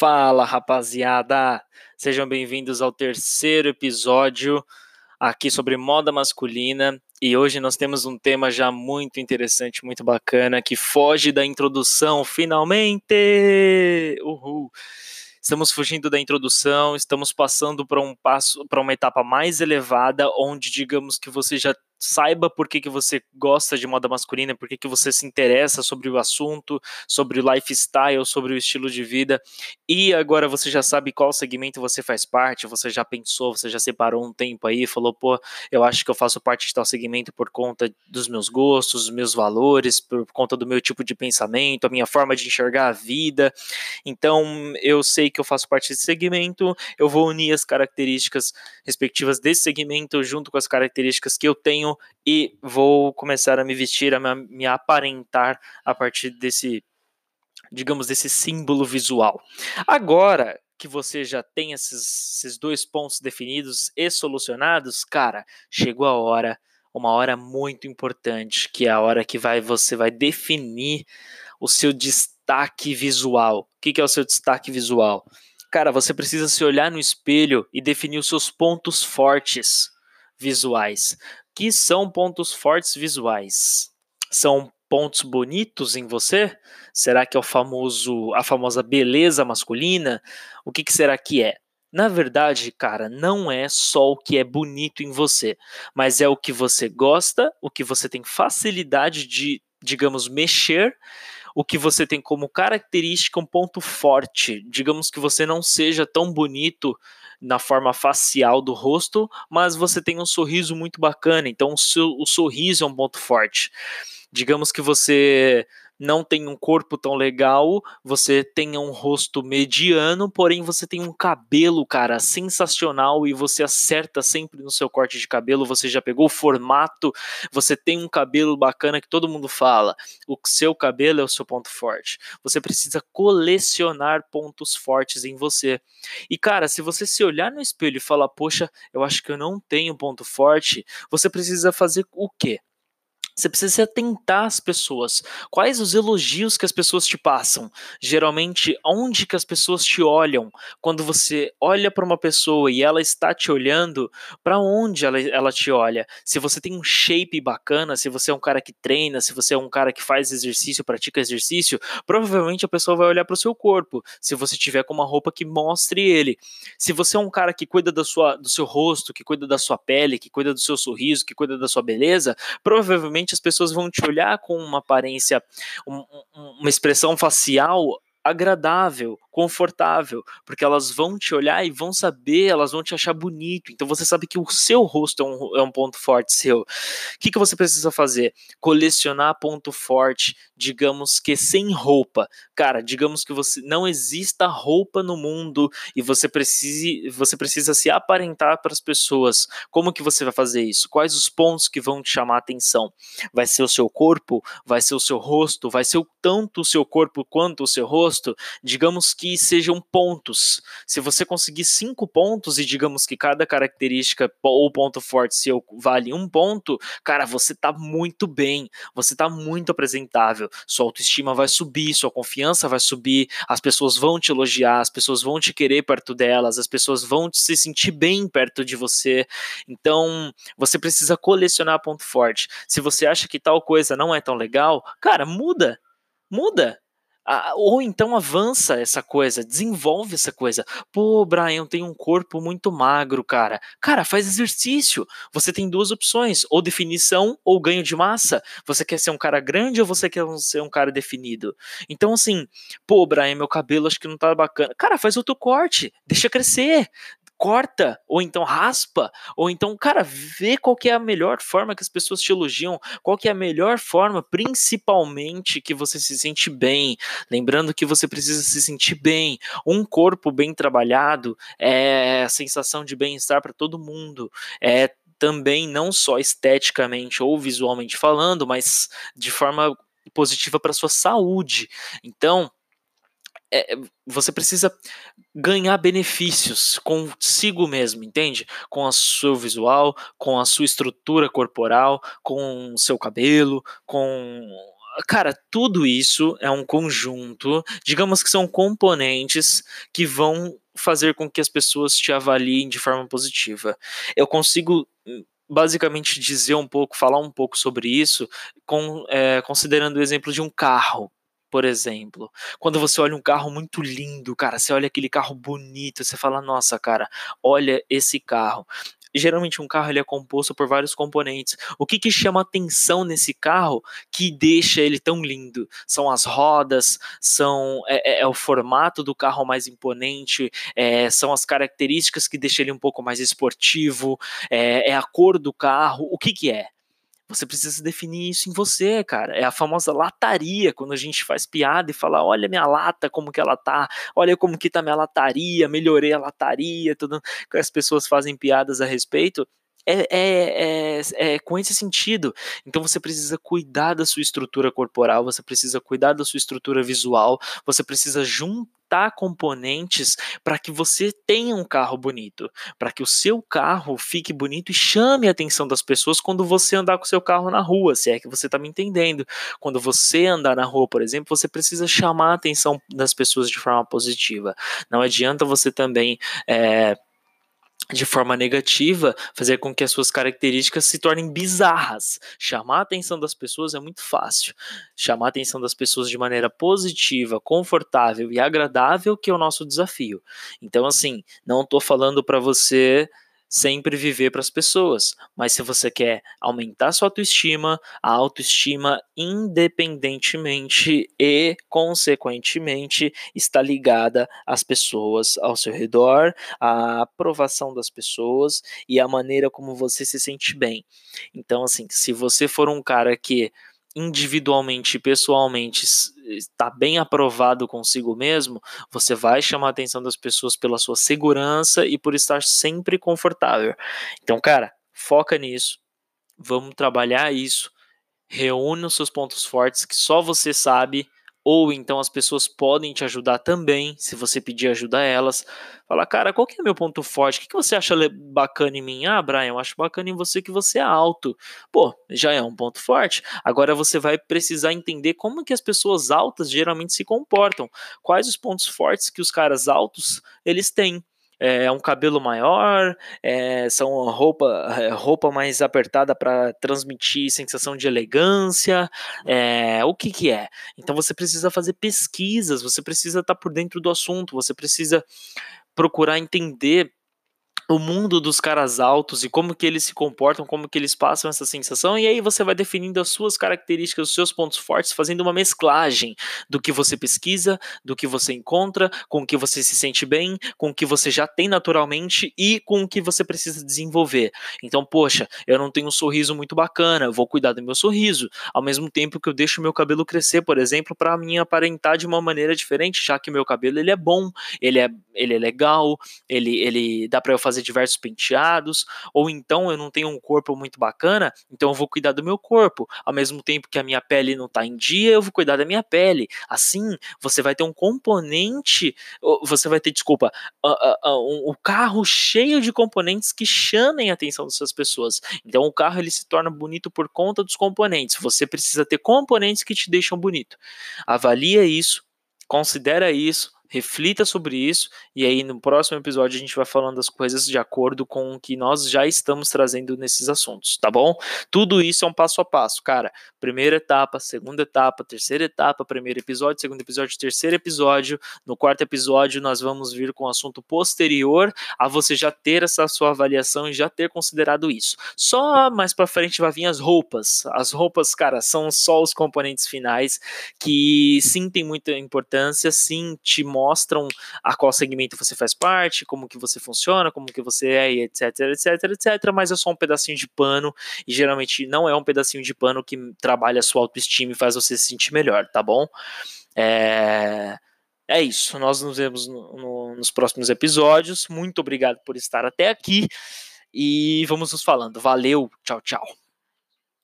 Fala rapaziada, sejam bem-vindos ao terceiro episódio aqui sobre moda masculina e hoje nós temos um tema já muito interessante, muito bacana que foge da introdução finalmente. Uhul. Estamos fugindo da introdução, estamos passando para um passo, para uma etapa mais elevada, onde digamos que você já saiba por que, que você gosta de moda masculina, por que, que você se interessa sobre o assunto, sobre o lifestyle, sobre o estilo de vida. E agora você já sabe qual segmento você faz parte, você já pensou, você já separou um tempo aí, falou, pô, eu acho que eu faço parte de tal segmento por conta dos meus gostos, dos meus valores, por conta do meu tipo de pensamento, a minha forma de enxergar a vida. Então, eu sei que eu faço parte desse segmento, eu vou unir as características respectivas desse segmento junto com as características que eu tenho e vou começar a me vestir, a me aparentar a partir desse, digamos, desse símbolo visual. Agora que você já tem esses, esses dois pontos definidos e solucionados, cara, chegou a hora, uma hora muito importante, que é a hora que vai você vai definir o seu destaque visual. O que, que é o seu destaque visual? Cara, você precisa se olhar no espelho e definir os seus pontos fortes visuais que são pontos fortes visuais? São pontos bonitos em você? Será que é o famoso a famosa beleza masculina? O que, que será que é? Na verdade, cara, não é só o que é bonito em você, mas é o que você gosta, o que você tem facilidade de, digamos, mexer, o que você tem como característica um ponto forte. Digamos que você não seja tão bonito na forma facial do rosto, mas você tem um sorriso muito bacana, então o, seu, o sorriso é um ponto forte. Digamos que você não tem um corpo tão legal, você tenha um rosto mediano, porém você tem um cabelo, cara, sensacional e você acerta sempre no seu corte de cabelo, você já pegou o formato, você tem um cabelo bacana que todo mundo fala. O seu cabelo é o seu ponto forte. Você precisa colecionar pontos fortes em você. E cara, se você se olhar no espelho e falar, poxa, eu acho que eu não tenho ponto forte, você precisa fazer o quê? Você precisa se atentar às pessoas. Quais os elogios que as pessoas te passam? Geralmente, onde que as pessoas te olham? Quando você olha para uma pessoa e ela está te olhando, para onde ela, ela te olha? Se você tem um shape bacana, se você é um cara que treina, se você é um cara que faz exercício, pratica exercício, provavelmente a pessoa vai olhar para o seu corpo. Se você tiver com uma roupa que mostre ele. Se você é um cara que cuida da sua, do seu rosto, que cuida da sua pele, que cuida do seu sorriso, que cuida da sua beleza, provavelmente as pessoas vão te olhar com uma aparência, um, uma expressão facial agradável, confortável, porque elas vão te olhar e vão saber, elas vão te achar bonito. Então você sabe que o seu rosto é um, é um ponto forte seu. O que, que você precisa fazer? Colecionar ponto forte, digamos que sem roupa. Cara, digamos que você não exista roupa no mundo e você precise, você precisa se aparentar para as pessoas. Como que você vai fazer isso? Quais os pontos que vão te chamar a atenção? Vai ser o seu corpo? Vai ser o seu rosto? Vai ser o, tanto o seu corpo quanto o seu rosto? Digamos que sejam pontos. Se você conseguir cinco pontos e digamos que cada característica ou ponto forte seu vale um ponto, cara, você tá muito bem, você tá muito apresentável, sua autoestima vai subir, sua confiança vai subir, as pessoas vão te elogiar, as pessoas vão te querer perto delas, as pessoas vão se sentir bem perto de você. Então, você precisa colecionar ponto forte. Se você acha que tal coisa não é tão legal, cara, muda. Muda ou então avança essa coisa, desenvolve essa coisa. Pô, Brian, tem um corpo muito magro, cara. Cara, faz exercício. Você tem duas opções: ou definição ou ganho de massa. Você quer ser um cara grande ou você quer ser um cara definido? Então, assim, pô, Brian, meu cabelo acho que não tá bacana. Cara, faz outro corte, deixa crescer corta, ou então raspa, ou então, cara, vê qual que é a melhor forma que as pessoas te elogiam, qual que é a melhor forma, principalmente, que você se sente bem. Lembrando que você precisa se sentir bem. Um corpo bem trabalhado é a sensação de bem-estar para todo mundo. É também não só esteticamente ou visualmente falando, mas de forma positiva para sua saúde. Então, é, você precisa ganhar benefícios consigo mesmo, entende? Com o seu visual, com a sua estrutura corporal, com o seu cabelo, com cara, tudo isso é um conjunto, digamos que são componentes que vão fazer com que as pessoas te avaliem de forma positiva. Eu consigo hum, basicamente dizer um pouco, falar um pouco sobre isso, com, é, considerando o exemplo de um carro, por exemplo. Quando você olha um carro muito lindo, cara, você olha aquele carro bonito, você fala, nossa, cara, olha esse carro geralmente um carro ele é composto por vários componentes. O que, que chama atenção nesse carro que deixa ele tão lindo? São as rodas, são é, é, é o formato do carro mais imponente, é, são as características que deixam ele um pouco mais esportivo, é, é a cor do carro. O que, que é? Você precisa definir isso em você, cara. É a famosa lataria, quando a gente faz piada e fala: olha minha lata, como que ela tá, olha como que tá minha lataria, melhorei a lataria, tudo as pessoas fazem piadas a respeito. É, é, é, é, com esse sentido. Então você precisa cuidar da sua estrutura corporal, você precisa cuidar da sua estrutura visual, você precisa juntar componentes para que você tenha um carro bonito, para que o seu carro fique bonito e chame a atenção das pessoas quando você andar com o seu carro na rua, se é que você está me entendendo. Quando você andar na rua, por exemplo, você precisa chamar a atenção das pessoas de forma positiva. Não adianta você também. É, de forma negativa, fazer com que as suas características se tornem bizarras. Chamar a atenção das pessoas é muito fácil. Chamar a atenção das pessoas de maneira positiva, confortável e agradável que é o nosso desafio. Então, assim, não estou falando para você sempre viver para as pessoas, mas se você quer aumentar sua autoestima, a autoestima independentemente e consequentemente está ligada às pessoas ao seu redor, à aprovação das pessoas e à maneira como você se sente bem. Então assim, se você for um cara que individualmente e pessoalmente está bem aprovado consigo mesmo, você vai chamar a atenção das pessoas pela sua segurança e por estar sempre confortável. Então, cara, foca nisso. Vamos trabalhar isso. Reúne os seus pontos fortes que só você sabe ou então as pessoas podem te ajudar também, se você pedir ajuda a elas. Falar, cara, qual que é meu ponto forte? O que, que você acha bacana em mim? Ah, Brian, eu acho bacana em você que você é alto. Pô, já é um ponto forte. Agora você vai precisar entender como que as pessoas altas geralmente se comportam. Quais os pontos fortes que os caras altos eles têm é um cabelo maior, é, são roupa, é, roupa mais apertada para transmitir sensação de elegância, é, o que que é? Então você precisa fazer pesquisas, você precisa estar tá por dentro do assunto, você precisa procurar entender o mundo dos caras altos e como que eles se comportam, como que eles passam essa sensação, e aí você vai definindo as suas características, os seus pontos fortes, fazendo uma mesclagem do que você pesquisa, do que você encontra, com o que você se sente bem, com o que você já tem naturalmente e com o que você precisa desenvolver. Então, poxa, eu não tenho um sorriso muito bacana, vou cuidar do meu sorriso, ao mesmo tempo que eu deixo meu cabelo crescer, por exemplo, para mim aparentar de uma maneira diferente, já que meu cabelo ele é bom, ele é, ele é legal, ele, ele dá para eu fazer fazer diversos penteados, ou então eu não tenho um corpo muito bacana, então eu vou cuidar do meu corpo. Ao mesmo tempo que a minha pele não está em dia, eu vou cuidar da minha pele. Assim, você vai ter um componente, você vai ter, desculpa, um, um carro cheio de componentes que chamem a atenção dessas pessoas. Então o carro ele se torna bonito por conta dos componentes. Você precisa ter componentes que te deixam bonito. Avalia isso, considera isso, reflita sobre isso e aí no próximo episódio a gente vai falando das coisas de acordo com o que nós já estamos trazendo nesses assuntos, tá bom? Tudo isso é um passo a passo, cara. Primeira etapa, segunda etapa, terceira etapa, primeiro episódio, segundo episódio, terceiro episódio. No quarto episódio nós vamos vir com um assunto posterior a você já ter essa sua avaliação e já ter considerado isso. Só mais para frente vai vir as roupas. As roupas, cara, são só os componentes finais que sim tem muita importância, sim te mostram a qual segmento você faz parte, como que você funciona, como que você é, etc, etc, etc, mas é só um pedacinho de pano e geralmente não é um pedacinho de pano que trabalha a sua autoestima e faz você se sentir melhor, tá bom? É... É isso, nós nos vemos no, no, nos próximos episódios. Muito obrigado por estar até aqui e vamos nos falando. Valeu, tchau, tchau.